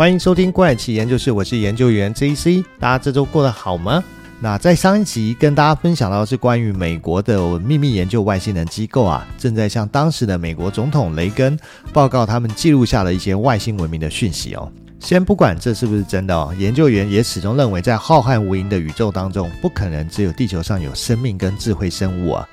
欢迎收听《怪奇研究室》，我是研究员 JC。大家这周过得好吗？那在上一集跟大家分享到的是关于美国的秘密研究外星人机构啊，正在向当时的美国总统雷根报告他们记录下的一些外星文明的讯息哦。先不管这是不是真的哦，研究员也始终认为，在浩瀚无垠的宇宙当中，不可能只有地球上有生命跟智慧生物啊。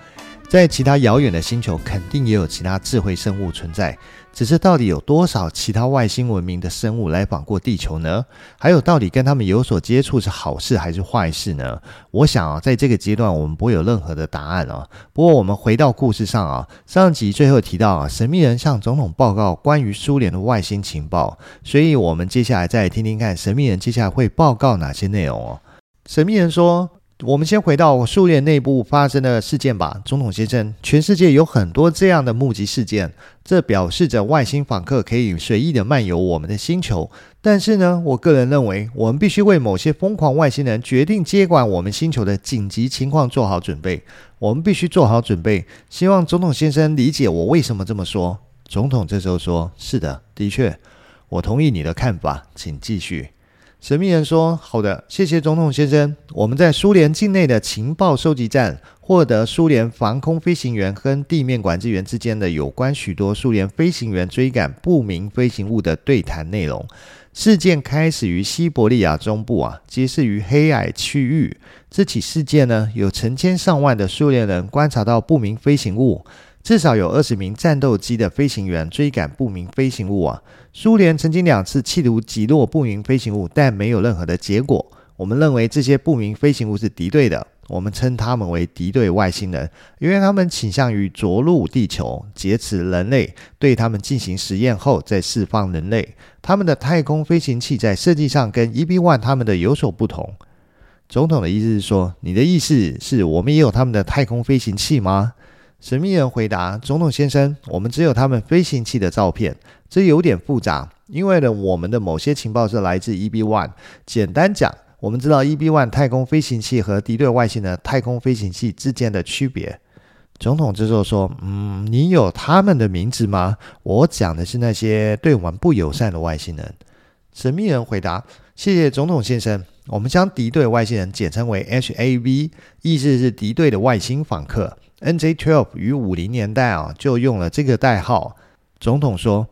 在其他遥远的星球，肯定也有其他智慧生物存在。只是到底有多少其他外星文明的生物来访过地球呢？还有，到底跟他们有所接触是好事还是坏事呢？我想啊，在这个阶段我们不会有任何的答案啊。不过，我们回到故事上啊，上集最后提到啊，神秘人向总统报告关于苏联的外星情报，所以我们接下来再听听看神秘人接下来会报告哪些内容哦。神秘人说。我们先回到苏联内部发生的事件吧，总统先生。全世界有很多这样的目击事件，这表示着外星访客可以随意的漫游我们的星球。但是呢，我个人认为，我们必须为某些疯狂外星人决定接管我们星球的紧急情况做好准备。我们必须做好准备。希望总统先生理解我为什么这么说。总统这时候说：“是的，的确，我同意你的看法，请继续。”神秘人说：“好的，谢谢总统先生。我们在苏联境内的情报收集站获得苏联防空飞行员跟地面管制员之间的有关许多苏联飞行员追赶不明飞行物的对谈内容。事件开始于西伯利亚中部啊，揭示于黑矮区域。这起事件呢，有成千上万的苏联人观察到不明飞行物。”至少有二十名战斗机的飞行员追赶不明飞行物啊！苏联曾经两次企图击落不明飞行物，但没有任何的结果。我们认为这些不明飞行物是敌对的，我们称他们为敌对外星人，因为他们倾向于着陆地球，劫持人类，对他们进行实验后再释放人类。他们的太空飞行器在设计上跟 EB One 他们的有所不同。总统的意思是说，你的意思是我们也有他们的太空飞行器吗？神秘人回答：“总统先生，我们只有他们飞行器的照片，这有点复杂，因为呢，我们的某些情报是来自 E B One。简单讲，我们知道 E B One 太空飞行器和敌对外星的太空飞行器之间的区别。”总统这时候说：“嗯，你有他们的名字吗？我讲的是那些对我们不友善的外星人。”神秘人回答：“谢谢总统先生，我们将敌对外星人简称为 HAV，意思是敌对的外星访客。” NJ-12 于五零年代啊就用了这个代号。总统说：“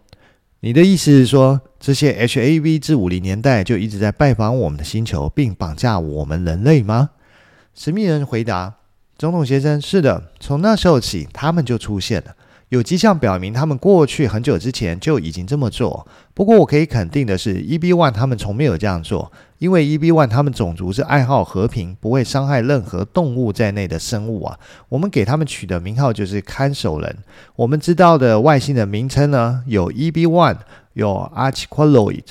你的意思是说，这些 HAV 自五零年代就一直在拜访我们的星球，并绑架我们人类吗？”神秘人回答：“总统先生，是的，从那时候起，他们就出现了。”有迹象表明，他们过去很久之前就已经这么做。不过，我可以肯定的是，EB-1 他们从没有这样做，因为 EB-1 他们种族是爱好和平，不会伤害任何动物在内的生物啊。我们给他们取的名号就是看守人。我们知道的外星的名称呢，有 EB-1，有 Archiqualoid、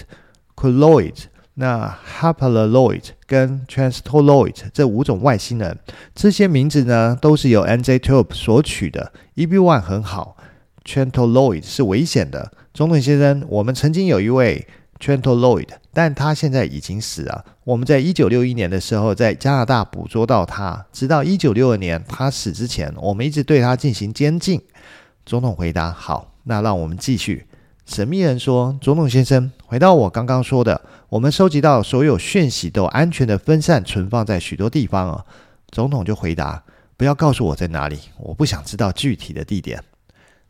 Quilloid。那 Hapaloid 跟 Transtoloid 这五种外星人，这些名字呢都是由 NJ-12 所取的。E.B. One 很好，Transtoloid 是危险的。总统先生，我们曾经有一位 Transtoloid，但他现在已经死了。我们在一九六一年的时候在加拿大捕捉到他，直到一九六二年他死之前，我们一直对他进行监禁。总统回答：好，那让我们继续。神秘人说：“总统先生，回到我刚刚说的，我们收集到所有讯息都安全的分散存放在许多地方啊。”总统就回答：“不要告诉我在哪里，我不想知道具体的地点。”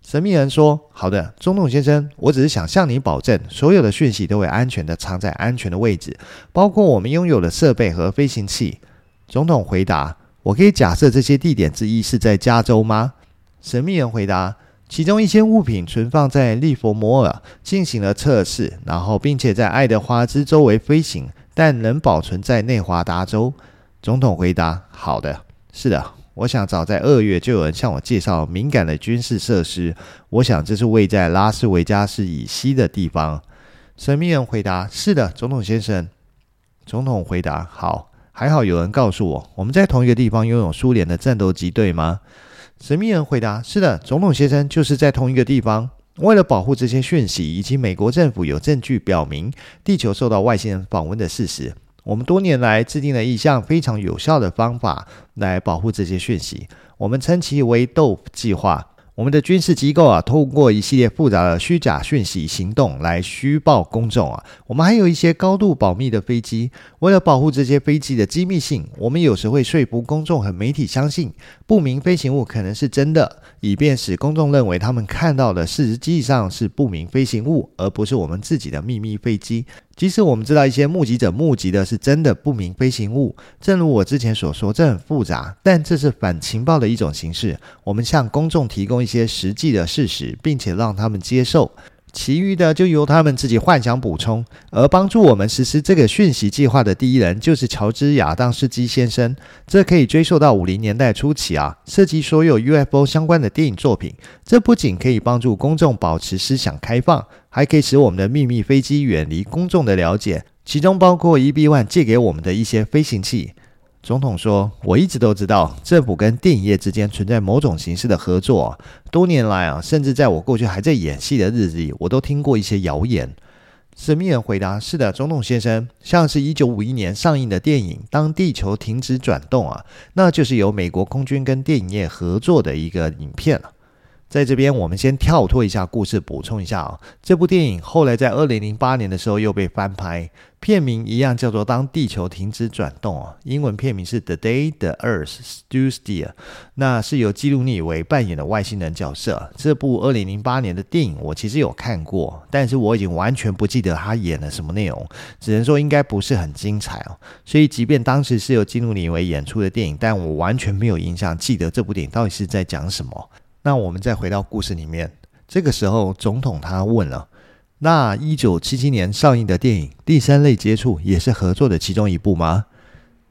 神秘人说：“好的，总统先生，我只是想向你保证，所有的讯息都会安全的藏在安全的位置，包括我们拥有的设备和飞行器。”总统回答：“我可以假设这些地点之一是在加州吗？”神秘人回答。其中一些物品存放在利佛摩尔，进行了测试，然后并且在爱德华兹周围飞行，但仍保存在内华达州。总统回答：“好的，是的，我想早在二月就有人向我介绍敏感的军事设施。我想这是位在拉斯维加斯以西的地方。”神秘人回答：“是的，总统先生。”总统回答：“好，还好有人告诉我，我们在同一个地方拥有苏联的战斗机，对吗？”神秘人回答：“是的，总统先生就是在同一个地方。为了保护这些讯息，以及美国政府有证据表明地球受到外星人访问的事实，我们多年来制定了一项非常有效的方法来保护这些讯息。我们称其为豆计划。我们的军事机构啊，通过一系列复杂的虚假讯息行动来虚报公众啊。我们还有一些高度保密的飞机，为了保护这些飞机的机密性，我们有时会说服公众和媒体相信不明飞行物可能是真的，以便使公众认为他们看到的实际上是不明飞行物，而不是我们自己的秘密飞机。即使我们知道一些目击者目击的是真的不明飞行物，正如我之前所说，这很复杂，但这是反情报的一种形式。我们向公众提供一些实际的事实，并且让他们接受。其余的就由他们自己幻想补充，而帮助我们实施这个讯息计划的第一人就是乔治·亚当斯基先生。这可以追溯到五零年代初期啊，涉及所有 UFO 相关的电影作品。这不仅可以帮助公众保持思想开放，还可以使我们的秘密飞机远离公众的了解，其中包括 EB-1 借给我们的一些飞行器。总统说：“我一直都知道政府跟电影业之间存在某种形式的合作。多年来啊，甚至在我过去还在演戏的日子里，我都听过一些谣言。”神秘人回答：“是的，总统先生，像是一九五一年上映的电影《当地球停止转动》啊，那就是由美国空军跟电影业合作的一个影片了。”在这边，我们先跳脱一下故事，补充一下啊，这部电影后来在二零零八年的时候又被翻拍，片名一样叫做《当地球停止转动》啊，英文片名是《The Day the Earth Stood Still》，那是由基努李维扮演的外星人角色。这部二零零八年的电影我其实有看过，但是我已经完全不记得他演了什么内容，只能说应该不是很精彩哦。所以，即便当时是由基努李维演出的电影，但我完全没有印象记得这部电影到底是在讲什么。那我们再回到故事里面，这个时候总统他问了：“那一九七七年上映的电影《第三类接触》也是合作的其中一部吗？”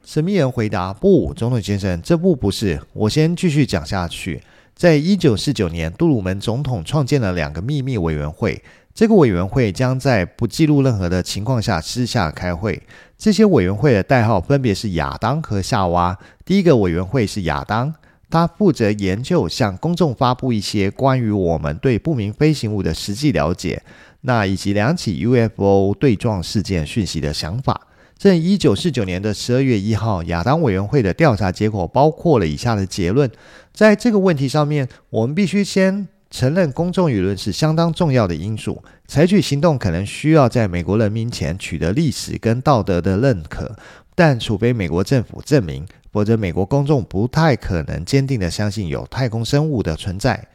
神秘人回答：“不，总统先生，这部不是。我先继续讲下去。在一九四九年，杜鲁门总统创建了两个秘密委员会，这个委员会将在不记录任何的情况下私下开会。这些委员会的代号分别是亚当和夏娃。第一个委员会是亚当。”他负责研究，向公众发布一些关于我们对不明飞行物的实际了解，那以及两起 UFO 对撞事件讯息的想法。在一九四九年的十二月一号，亚当委员会的调查结果包括了以下的结论：在这个问题上面，我们必须先承认公众舆论是相当重要的因素，采取行动可能需要在美国人民前取得历史跟道德的认可，但除非美国政府证明。否则，美国公众不太可能坚定地相信有太空生物的存在。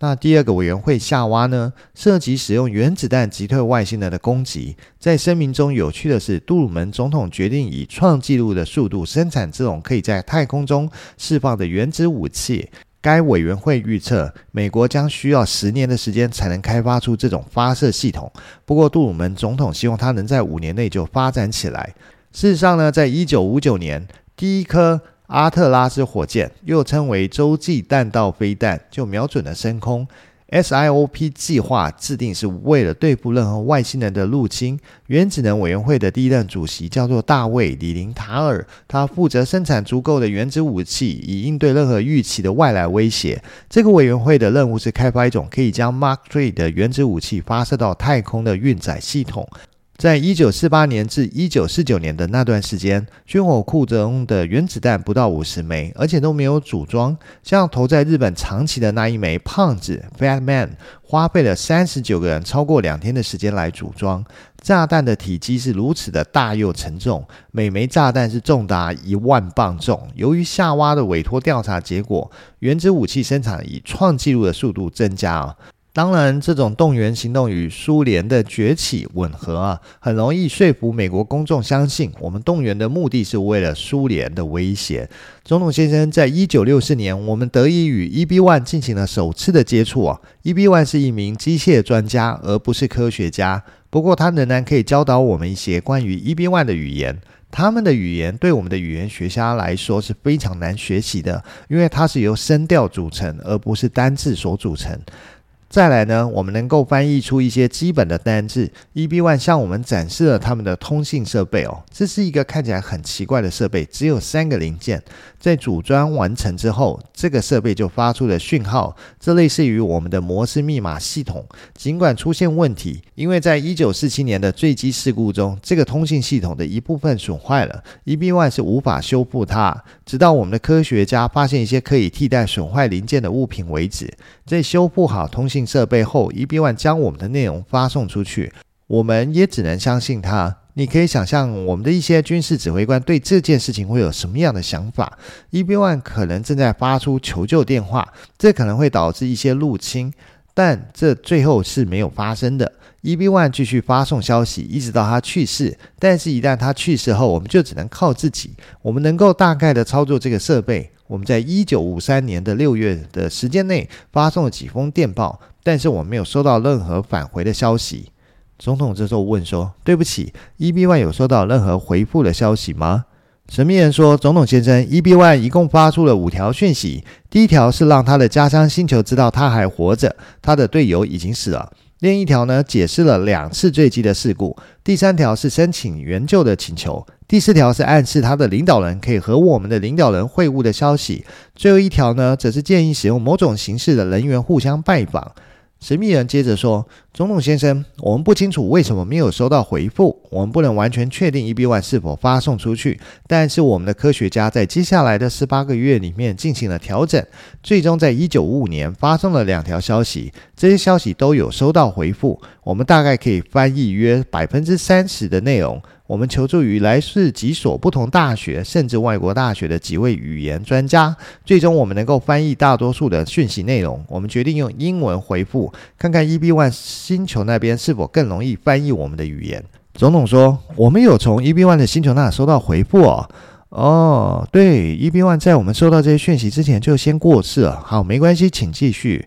那第二个委员会夏娃呢，涉及使用原子弹击退外星人的攻击。在声明中，有趣的是，杜鲁门总统决定以创纪录的速度生产这种可以在太空中释放的原子武器。该委员会预测，美国将需要十年的时间才能开发出这种发射系统。不过，杜鲁门总统希望它能在五年内就发展起来。事实上呢，在一九五九年。第一颗阿特拉斯火箭，又称为洲际弹道飞弹，就瞄准了升空。SIOP 计划制定是为了对付任何外星人的入侵。原子能委员会的第一任主席叫做大卫·李林塔尔，他负责生产足够的原子武器，以应对任何预期的外来威胁。这个委员会的任务是开发一种可以将 Mark III 的原子武器发射到太空的运载系统。在一九四八年至一九四九年的那段时间，军火库中的原子弹不到五十枚，而且都没有组装。像投在日本长崎的那一枚“胖子 ”（Fat Man），花费了三十九个人超过两天的时间来组装。炸弹的体积是如此的大又沉重，每枚炸弹是重达一万磅重。由于夏娃的委托调查结果，原子武器生产以创纪录的速度增加啊。当然，这种动员行动与苏联的崛起吻合啊，很容易说服美国公众相信我们动员的目的是为了苏联的威胁。总统先生，在一九六四年，我们得以与 EB One 进行了首次的接触啊。EB One 是一名机械专家，而不是科学家。不过，他仍然可以教导我们一些关于 EB One 的语言。他们的语言对我们的语言学家来说是非常难学习的，因为它是由声调组成，而不是单字所组成。再来呢，我们能够翻译出一些基本的单字。EB1 向我们展示了他们的通信设备哦，这是一个看起来很奇怪的设备，只有三个零件。在组装完成之后，这个设备就发出了讯号，这类似于我们的摩斯密码系统。尽管出现问题，因为在一九四七年的坠机事故中，这个通信系统的一部分损坏了，EB1 是无法修复它，直到我们的科学家发现一些可以替代损坏零件的物品为止。在修复好通信设备后，EB1 将我们的内容发送出去，我们也只能相信他。你可以想象，我们的一些军事指挥官对这件事情会有什么样的想法？EB1 可能正在发出求救电话，这可能会导致一些入侵，但这最后是没有发生的。EB1 继续发送消息，一直到他去世。但是，一旦他去世后，我们就只能靠自己。我们能够大概的操作这个设备。我们在一九五三年的六月的时间内发送了几封电报，但是我没有收到任何返回的消息。总统这时候问说：“对不起，EB1 有收到任何回复的消息吗？”神秘人说：“总统先生，EB1 一共发出了五条讯息。第一条是让他的家乡星球知道他还活着，他的队友已经死了。”另一条呢，解释了两次坠机的事故。第三条是申请援救的请求。第四条是暗示他的领导人可以和我们的领导人会晤的消息。最后一条呢，则是建议使用某种形式的人员互相拜访。神秘人接着说：“总统先生，我们不清楚为什么没有收到回复，我们不能完全确定 EB1 是否发送出去。但是我们的科学家在接下来的十八个月里面进行了调整，最终在一九五五年发送了两条消息，这些消息都有收到回复。我们大概可以翻译约百分之三十的内容。”我们求助于来自几所不同大学，甚至外国大学的几位语言专家，最终我们能够翻译大多数的讯息内容。我们决定用英文回复，看看 EB One 星球那边是否更容易翻译我们的语言。总统说：“我们有从 EB One 的星球那收到回复哦。”哦，对，EB One 在我们收到这些讯息之前就先过世了。好，没关系，请继续。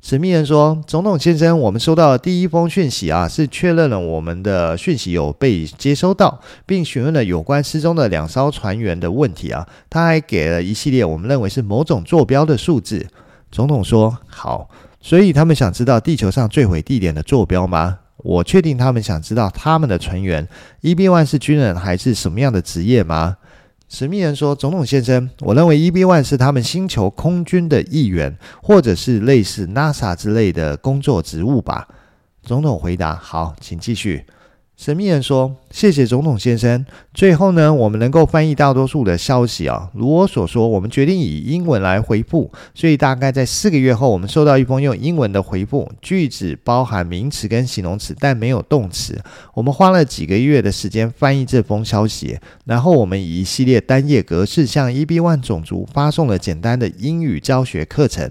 神秘人说：“总统先生，我们收到的第一封讯息啊，是确认了我们的讯息有被接收到，并询问了有关失踪的两艘船员的问题啊。他还给了一系列我们认为是某种坐标的数字。”总统说：“好，所以他们想知道地球上坠毁地点的坐标吗？我确定他们想知道他们的船员，E B One 是军人还是什么样的职业吗？”神秘人说：“总统先生，我认为 EB One 是他们星球空军的一员，或者是类似 NASA 之类的工作职务吧。”总统回答：“好，请继续。”神秘人说：“谢谢总统先生。最后呢，我们能够翻译大多数的消息啊。如我所说，我们决定以英文来回复。所以大概在四个月后，我们收到一封用英文的回复，句子包含名词跟形容词，但没有动词。我们花了几个月的时间翻译这封消息，然后我们以一系列单页格式向 EB One 种族发送了简单的英语教学课程，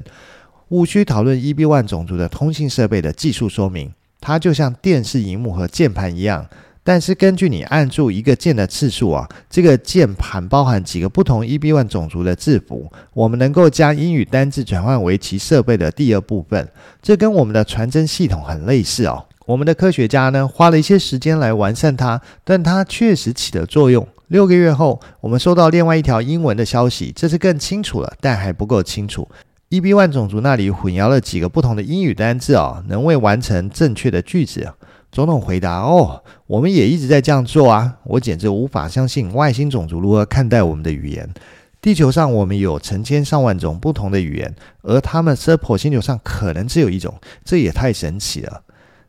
务须讨论 EB One 种族的通信设备的技术说明。”它就像电视荧幕和键盘一样，但是根据你按住一个键的次数啊，这个键盘包含几个不同 EB1 种族的字符，我们能够将英语单字转换为其设备的第二部分。这跟我们的传真系统很类似哦。我们的科学家呢，花了一些时间来完善它，但它确实起了作用。六个月后，我们收到另外一条英文的消息，这次更清楚了，但还不够清楚。EB One 种族那里混淆了几个不同的英语单字哦，能未完成正确的句子。总统回答：“哦，我们也一直在这样做啊！我简直无法相信外星种族如何看待我们的语言。地球上我们有成千上万种不同的语言，而他们 Serpo 星球上可能只有一种，这也太神奇了。”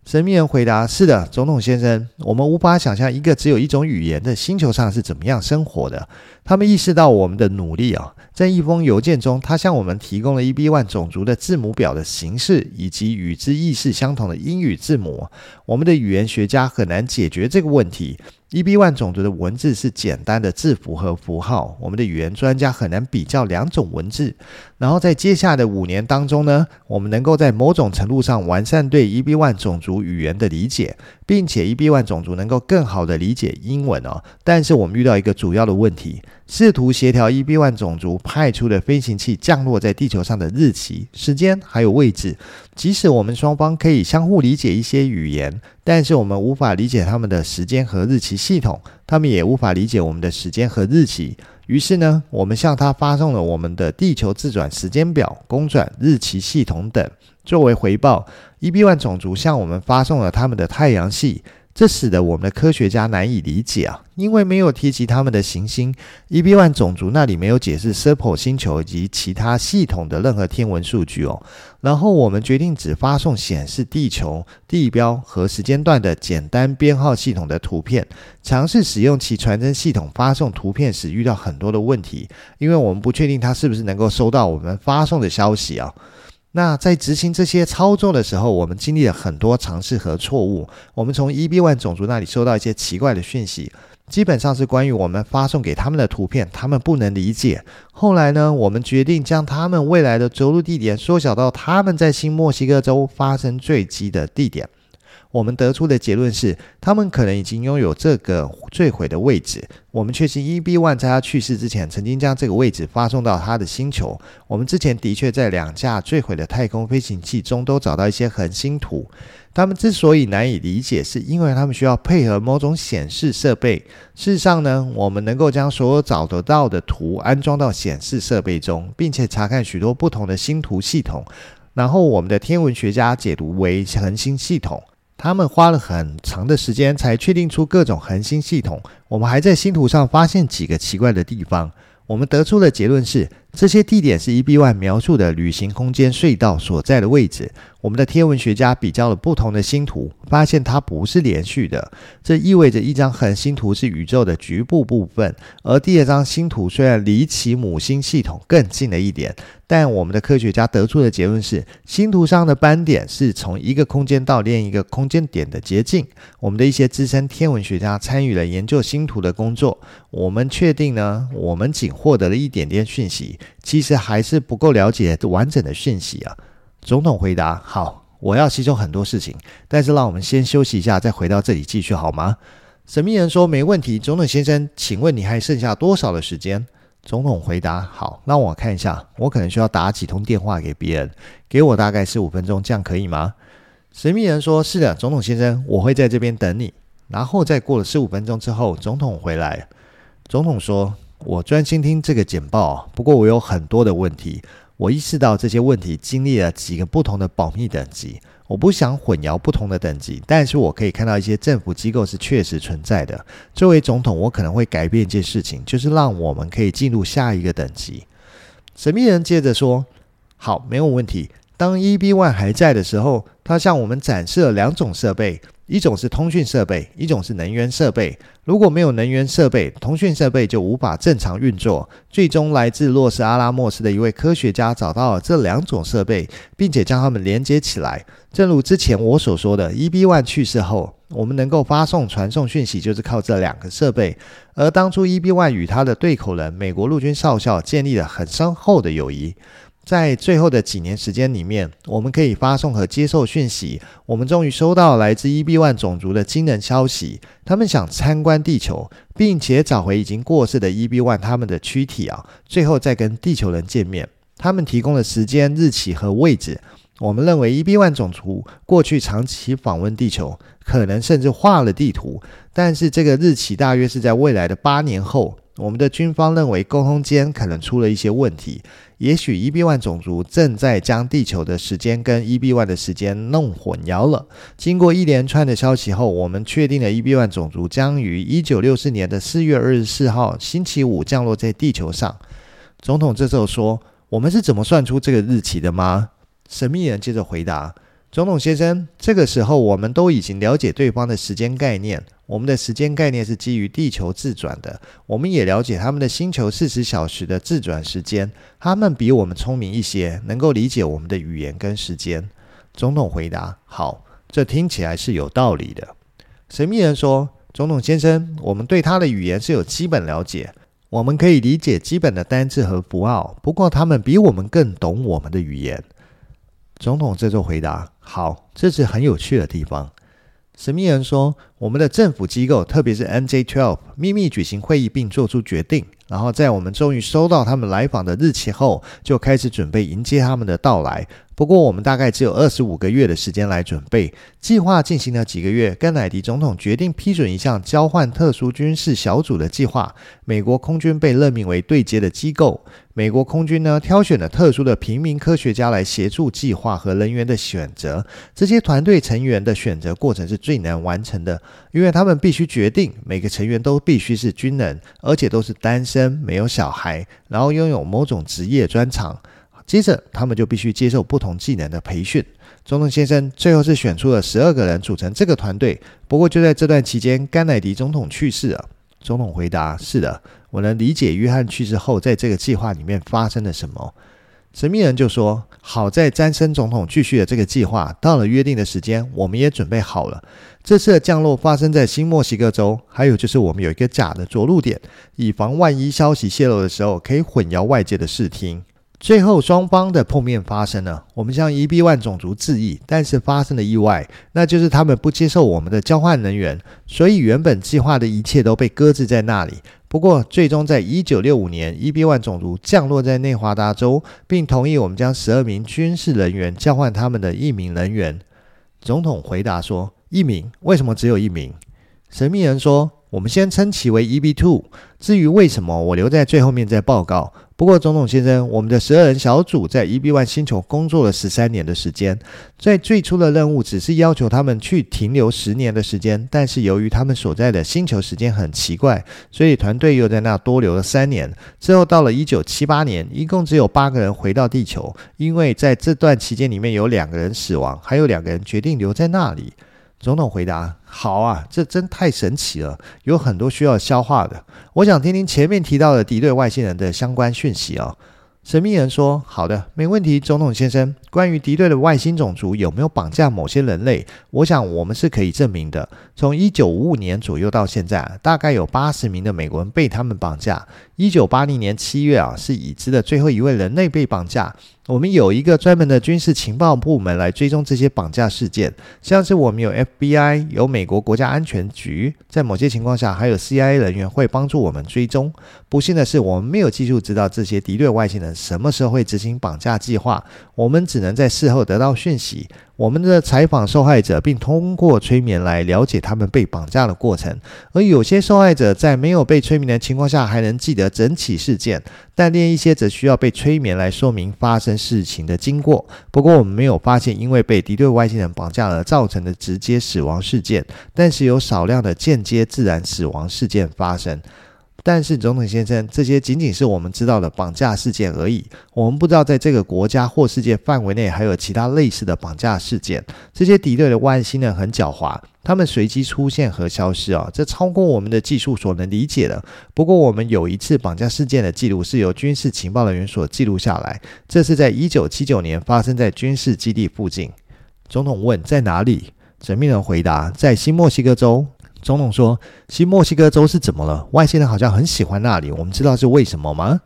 神秘人回答：“是的，总统先生，我们无法想象一个只有一种语言的星球上是怎么样生活的。他们意识到我们的努力啊，在一封邮件中，他向我们提供了 EB1 种族的字母表的形式，以及与之意识相同的英语字母。我们的语言学家很难解决这个问题。” E B One 种族的文字是简单的字符和符号，我们的语言专家很难比较两种文字。然后在接下来的五年当中呢，我们能够在某种程度上完善对 E B One 种族语言的理解，并且 E B One 种族能够更好的理解英文哦。但是我们遇到一个主要的问题。试图协调 EB1 种族派出的飞行器降落在地球上的日期、时间还有位置。即使我们双方可以相互理解一些语言，但是我们无法理解他们的时间和日期系统，他们也无法理解我们的时间和日期。于是呢，我们向他发送了我们的地球自转时间表、公转日期系统等。作为回报，EB1 种族向我们发送了他们的太阳系。这使得我们的科学家难以理解啊，因为没有提及他们的行星。EB1 种族那里没有解释 Serpo 星球以及其他系统的任何天文数据哦。然后我们决定只发送显示地球地标和时间段的简单编号系统的图片。尝试使用其传真系统发送图片时遇到很多的问题，因为我们不确定它是不是能够收到我们发送的消息啊。那在执行这些操作的时候，我们经历了很多尝试和错误。我们从 EB One 种族那里收到一些奇怪的讯息，基本上是关于我们发送给他们的图片，他们不能理解。后来呢，我们决定将他们未来的着陆地点缩小到他们在新墨西哥州发生坠机的地点。我们得出的结论是，他们可能已经拥有这个坠毁的位置。我们确信，E B One 在他去世之前，曾经将这个位置发送到他的星球。我们之前的确在两架坠毁的太空飞行器中都找到一些恒星图。他们之所以难以理解，是因为他们需要配合某种显示设备。事实上呢，我们能够将所有找得到的图安装到显示设备中，并且查看许多不同的星图系统，然后我们的天文学家解读为恒星系统。他们花了很长的时间才确定出各种恒星系统。我们还在星图上发现几个奇怪的地方。我们得出的结论是，这些地点是 EB1 描述的旅行空间隧道所在的位置。我们的天文学家比较了不同的星图，发现它不是连续的。这意味着一张恒星图是宇宙的局部部分，而第二张星图虽然离其母星系统更近了一点，但我们的科学家得出的结论是，星图上的斑点是从一个空间到另一个空间点的捷径。我们的一些资深天文学家参与了研究星图的工作。我们确定呢，我们仅获得了一点点讯息，其实还是不够了解完整的讯息啊。总统回答：“好，我要吸收很多事情，但是让我们先休息一下，再回到这里继续好吗？”神秘人说：“没问题，总统先生，请问你还剩下多少的时间？”总统回答：“好，让我看一下，我可能需要打几通电话给别人，给我大概十五分钟，这样可以吗？”神秘人说：“是的，总统先生，我会在这边等你。”然后再过了十五分钟之后，总统回来。总统说：“我专心听这个简报，不过我有很多的问题。”我意识到这些问题经历了几个不同的保密等级，我不想混淆不同的等级，但是我可以看到一些政府机构是确实存在的。作为总统，我可能会改变一件事情，就是让我们可以进入下一个等级。神秘人接着说：“好，没有问题。当 EB One 还在的时候，他向我们展示了两种设备。”一种是通讯设备，一种是能源设备。如果没有能源设备，通讯设备就无法正常运作。最终，来自洛斯阿拉莫斯的一位科学家找到了这两种设备，并且将它们连接起来。正如之前我所说的，E.B. One 去世后，我们能够发送、传送讯息，就是靠这两个设备。而当初 E.B. One 与他的对口人美国陆军少校建立了很深厚的友谊。在最后的几年时间里面，我们可以发送和接受讯息。我们终于收到来自 EB One 种族的惊人消息，他们想参观地球，并且找回已经过世的 EB One 他们的躯体啊，最后再跟地球人见面。他们提供了时间、日期和位置。我们认为 EB One 种族过去长期访问地球，可能甚至画了地图，但是这个日期大约是在未来的八年后。我们的军方认为沟通间可能出了一些问题，也许 EB1 种族正在将地球的时间跟 EB1 的时间弄混淆了。经过一连串的消息后，我们确定了 EB1 种族将于1964年的4月二十四号星期五降落在地球上。总统这时候说：“我们是怎么算出这个日期的吗？”神秘人接着回答。总统先生，这个时候我们都已经了解对方的时间概念。我们的时间概念是基于地球自转的。我们也了解他们的星球四十小时的自转时间。他们比我们聪明一些，能够理解我们的语言跟时间。总统回答：“好，这听起来是有道理的。”神秘人说：“总统先生，我们对他的语言是有基本了解，我们可以理解基本的单字和符号。不过，他们比我们更懂我们的语言。”总统这就回答：“好，这是很有趣的地方。”神秘人说：“我们的政府机构，特别是 MJ-12，秘密举行会议并做出决定。然后在我们终于收到他们来访的日期后，就开始准备迎接他们的到来。不过我们大概只有二十五个月的时间来准备。计划进行了几个月，甘乃迪总统决定批准一项交换特殊军事小组的计划。美国空军被任命为对接的机构。美国空军呢，挑选了特殊的平民科学家来协助计划和人员的选择。这些团队成员的选择过程是最难完成的，因为他们必须决定每个成员都必须是军人，而且都是单身，没有小孩，然后拥有某种职业专长。接着，他们就必须接受不同技能的培训。总统先生最后是选出了十二个人组成这个团队。不过，就在这段期间，甘乃迪总统去世了。总统回答：“是的，我能理解约翰去世后在这个计划里面发生了什么。”神秘人就说：“好在詹森总统继续了这个计划，到了约定的时间，我们也准备好了。这次的降落发生在新墨西哥州，还有就是我们有一个假的着陆点，以防万一消息泄露的时候可以混淆外界的视听。”最后，双方的碰面发生了。我们向 E B One 种族致意，但是发生了意外，那就是他们不接受我们的交换人员，所以原本计划的一切都被搁置在那里。不过，最终在1965年，E B One 种族降落在内华达州，并同意我们将十二名军事人员交换他们的一名人员。总统回答说：“一名？为什么只有一名？”神秘人说：“我们先称其为 E B Two。至于为什么，我留在最后面再报告。”不过，总统先生，我们的十二人小组在 E B One 星球工作了十三年的时间，在最初的任务只是要求他们去停留十年的时间，但是由于他们所在的星球时间很奇怪，所以团队又在那多留了三年。之后到了一九七八年，一共只有八个人回到地球，因为在这段期间里面有两个人死亡，还有两个人决定留在那里。总统回答：“好啊，这真太神奇了，有很多需要消化的。我想听听前面提到的敌对外星人的相关讯息哦。”神秘人说：“好的，没问题，总统先生。关于敌对的外星种族有没有绑架某些人类，我想我们是可以证明的。从一九五五年左右到现在，大概有八十名的美国人被他们绑架。一九八零年七月啊，是已知的最后一位人类被绑架。”我们有一个专门的军事情报部门来追踪这些绑架事件，像是我们有 FBI，有美国国家安全局，在某些情况下还有 CIA 人员会帮助我们追踪。不幸的是，我们没有技术知道这些敌对外星人什么时候会执行绑架计划，我们只能在事后得到讯息。我们的采访受害者，并通过催眠来了解他们被绑架的过程。而有些受害者在没有被催眠的情况下，还能记得整起事件；但另一些则需要被催眠来说明发生事情的经过。不过，我们没有发现因为被敌对外星人绑架而造成的直接死亡事件，但是有少量的间接自然死亡事件发生。但是，总统先生，这些仅仅是我们知道的绑架事件而已。我们不知道在这个国家或世界范围内还有其他类似的绑架事件。这些敌对的外星人很狡猾，他们随机出现和消失啊，这超过我们的技术所能理解的。不过，我们有一次绑架事件的记录是由军事情报人员所记录下来，这是在一九七九年发生在军事基地附近。总统问：“在哪里？”神秘人回答：“在新墨西哥州。”总统说：“新墨西哥州是怎么了？外星人好像很喜欢那里。我们知道是为什么吗？”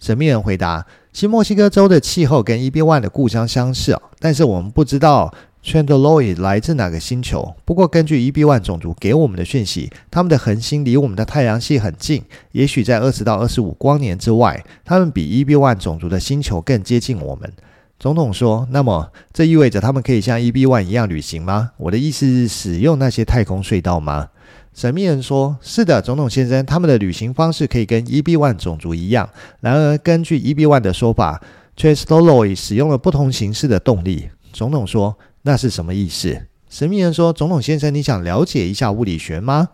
神秘人回答：“新墨西哥州的气候跟 EB One 的故乡相似哦，但是我们不知道 c h a n d l o i 来自哪个星球。不过根据 EB One 种族给我们的讯息，他们的恒星离我们的太阳系很近，也许在二十到二十五光年之外。他们比 EB One 种族的星球更接近我们。”总统说：“那么这意味着他们可以像 EB One 一样旅行吗？我的意思是使用那些太空隧道吗？”神秘人说：“是的，总统先生，他们的旅行方式可以跟 EB-1 种族一样。然而，根据 EB-1 的说法，Chestoloid 使用了不同形式的动力。”总统说：“那是什么意思？”神秘人说：“总统先生，你想了解一下物理学吗？”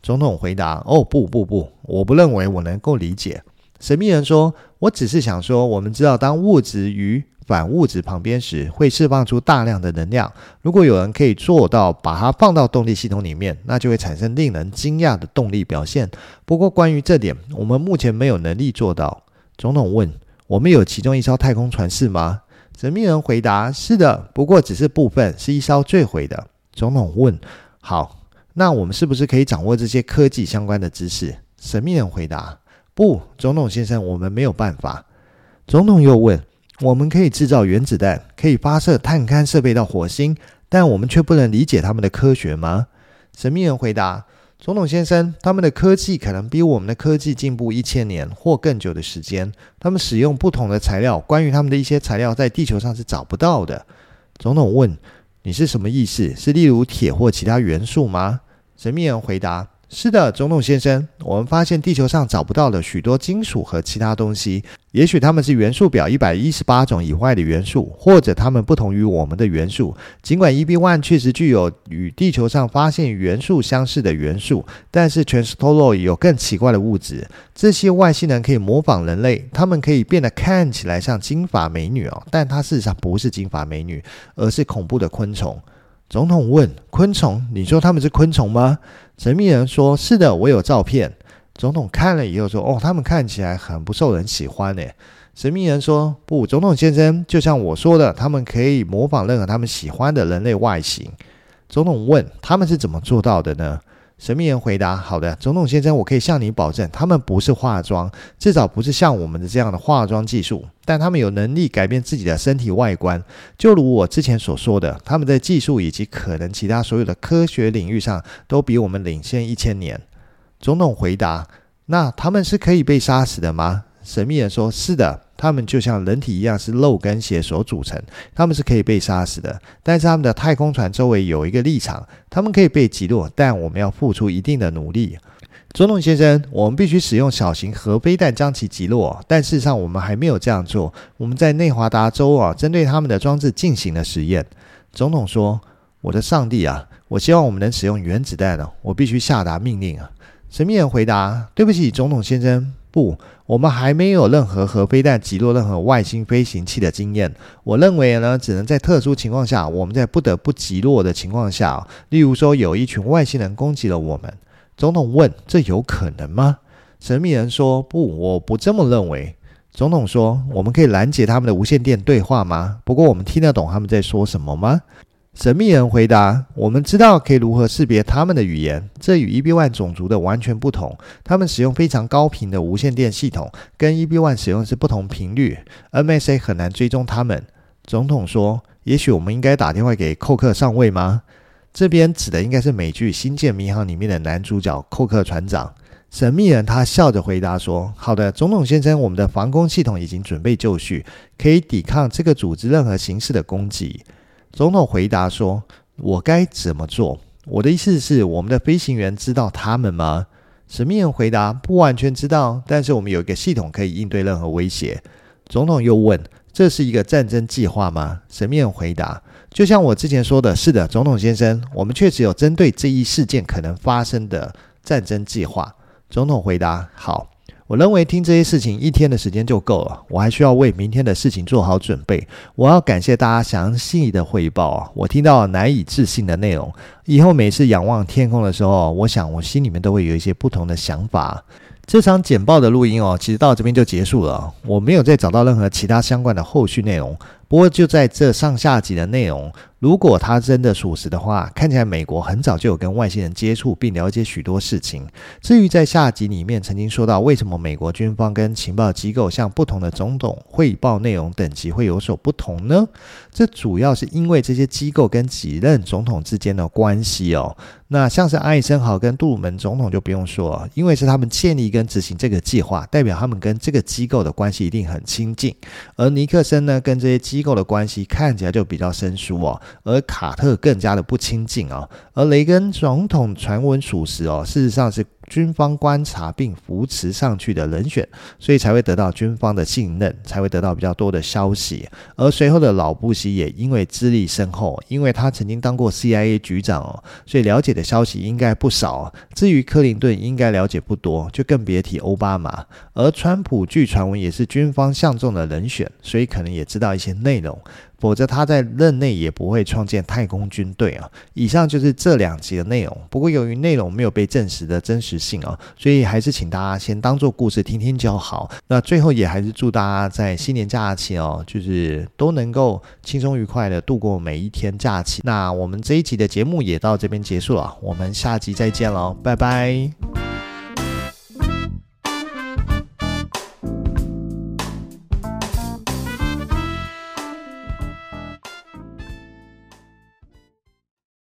总统回答：“哦，不不不，我不认为我能够理解。”神秘人说：“我只是想说，我们知道当物质与……”反物质旁边时，会释放出大量的能量。如果有人可以做到把它放到动力系统里面，那就会产生令人惊讶的动力表现。不过，关于这点，我们目前没有能力做到。总统问：“我们有其中一艘太空船是吗？”神秘人回答：“是的，不过只是部分，是一艘坠毁的。”总统问：“好，那我们是不是可以掌握这些科技相关的知识？”神秘人回答：“不，总统先生，我们没有办法。”总统又问。我们可以制造原子弹，可以发射探勘设备到火星，但我们却不能理解他们的科学吗？神秘人回答：总统先生，他们的科技可能比我们的科技进步一千年或更久的时间。他们使用不同的材料，关于他们的一些材料在地球上是找不到的。总统问：“你是什么意思？是例如铁或其他元素吗？”神秘人回答。是的，总统先生，我们发现地球上找不到了许多金属和其他东西。也许它们是元素表一百一十八种以外的元素，或者它们不同于我们的元素。尽管 E B One 确实具有与地球上发现元素相似的元素，但是 Trans Tolori 有更奇怪的物质。这些外星人可以模仿人类，他们可以变得看起来像金发美女哦，但它事实上不是金发美女，而是恐怖的昆虫。总统问：“昆虫？你说他们是昆虫吗？”神秘人说：“是的，我有照片。”总统看了以后说：“哦，他们看起来很不受人喜欢呢。”神秘人说：“不，总统先生，就像我说的，他们可以模仿任何他们喜欢的人类外形。”总统问：“他们是怎么做到的呢？”神秘人回答：“好的，总统先生，我可以向你保证，他们不是化妆，至少不是像我们的这样的化妆技术。但他们有能力改变自己的身体外观，就如我之前所说的，他们在技术以及可能其他所有的科学领域上都比我们领先一千年。”总统回答：“那他们是可以被杀死的吗？”神秘人说：“是的。”他们就像人体一样，是肉跟血所组成。他们是可以被杀死的，但是他们的太空船周围有一个立场，他们可以被击落，但我们要付出一定的努力。总统先生，我们必须使用小型核飞弹将其击落，但事实上我们还没有这样做。我们在内华达州啊，针对他们的装置进行了实验。总统说：“我的上帝啊，我希望我们能使用原子弹了，我必须下达命令啊。”神秘人回答：“对不起，总统先生。”不，我们还没有任何核飞弹击落任何外星飞行器的经验。我认为呢，只能在特殊情况下，我们在不得不击落的情况下，例如说有一群外星人攻击了我们。总统问：“这有可能吗？”神秘人说：“不，我不这么认为。”总统说：“我们可以拦截他们的无线电对话吗？不过我们听得懂他们在说什么吗？”神秘人回答：“我们知道可以如何识别他们的语言，这与 EB1 种族的完全不同。他们使用非常高频的无线电系统，跟 EB1 使用的是不同频率。NSA 很难追踪他们。”总统说：“也许我们应该打电话给寇克上尉吗？”这边指的应该是美剧《星舰迷航》里面的男主角寇克船长。神秘人他笑着回答说：“好的，总统先生，我们的防空系统已经准备就绪，可以抵抗这个组织任何形式的攻击。”总统回答说：“我该怎么做？我的意思是，我们的飞行员知道他们吗？”神秘人回答：“不完全知道，但是我们有一个系统可以应对任何威胁。”总统又问：“这是一个战争计划吗？”神秘人回答：“就像我之前说的，是的，总统先生，我们确实有针对这一事件可能发生的战争计划。”总统回答：“好。”我认为听这些事情一天的时间就够了，我还需要为明天的事情做好准备。我要感谢大家详细的汇报啊，我听到难以置信的内容。以后每次仰望天空的时候，我想我心里面都会有一些不同的想法。这场简报的录音哦，其实到这边就结束了，我没有再找到任何其他相关的后续内容。不过就在这上下集的内容。如果他真的属实的话，看起来美国很早就有跟外星人接触，并了解许多事情。至于在下集里面曾经说到，为什么美国军方跟情报机构向不同的总统汇报内容等级会有所不同呢？这主要是因为这些机构跟几任总统之间的关系哦。那像是艾森豪跟杜鲁门总统就不用说，因为是他们建立跟执行这个计划，代表他们跟这个机构的关系一定很亲近。而尼克森呢，跟这些机构的关系看起来就比较生疏哦。而卡特更加的不亲近啊，而雷根总统传闻属实哦，事实上是。军方观察并扶持上去的人选，所以才会得到军方的信任，才会得到比较多的消息。而随后的老布希也因为资历深厚，因为他曾经当过 CIA 局长哦，所以了解的消息应该不少。至于克林顿，应该了解不多，就更别提欧巴马。而川普据传闻也是军方相中的人选，所以可能也知道一些内容。否则他在任内也不会创建太空军队啊。以上就是这两集的内容。不过由于内容没有被证实的真实性啊，所以还是请大家先当做故事听听就好。那最后也还是祝大家在新年假期哦，就是都能够轻松愉快的度过每一天假期。那我们这一集的节目也到这边结束了，我们下集再见喽，拜拜。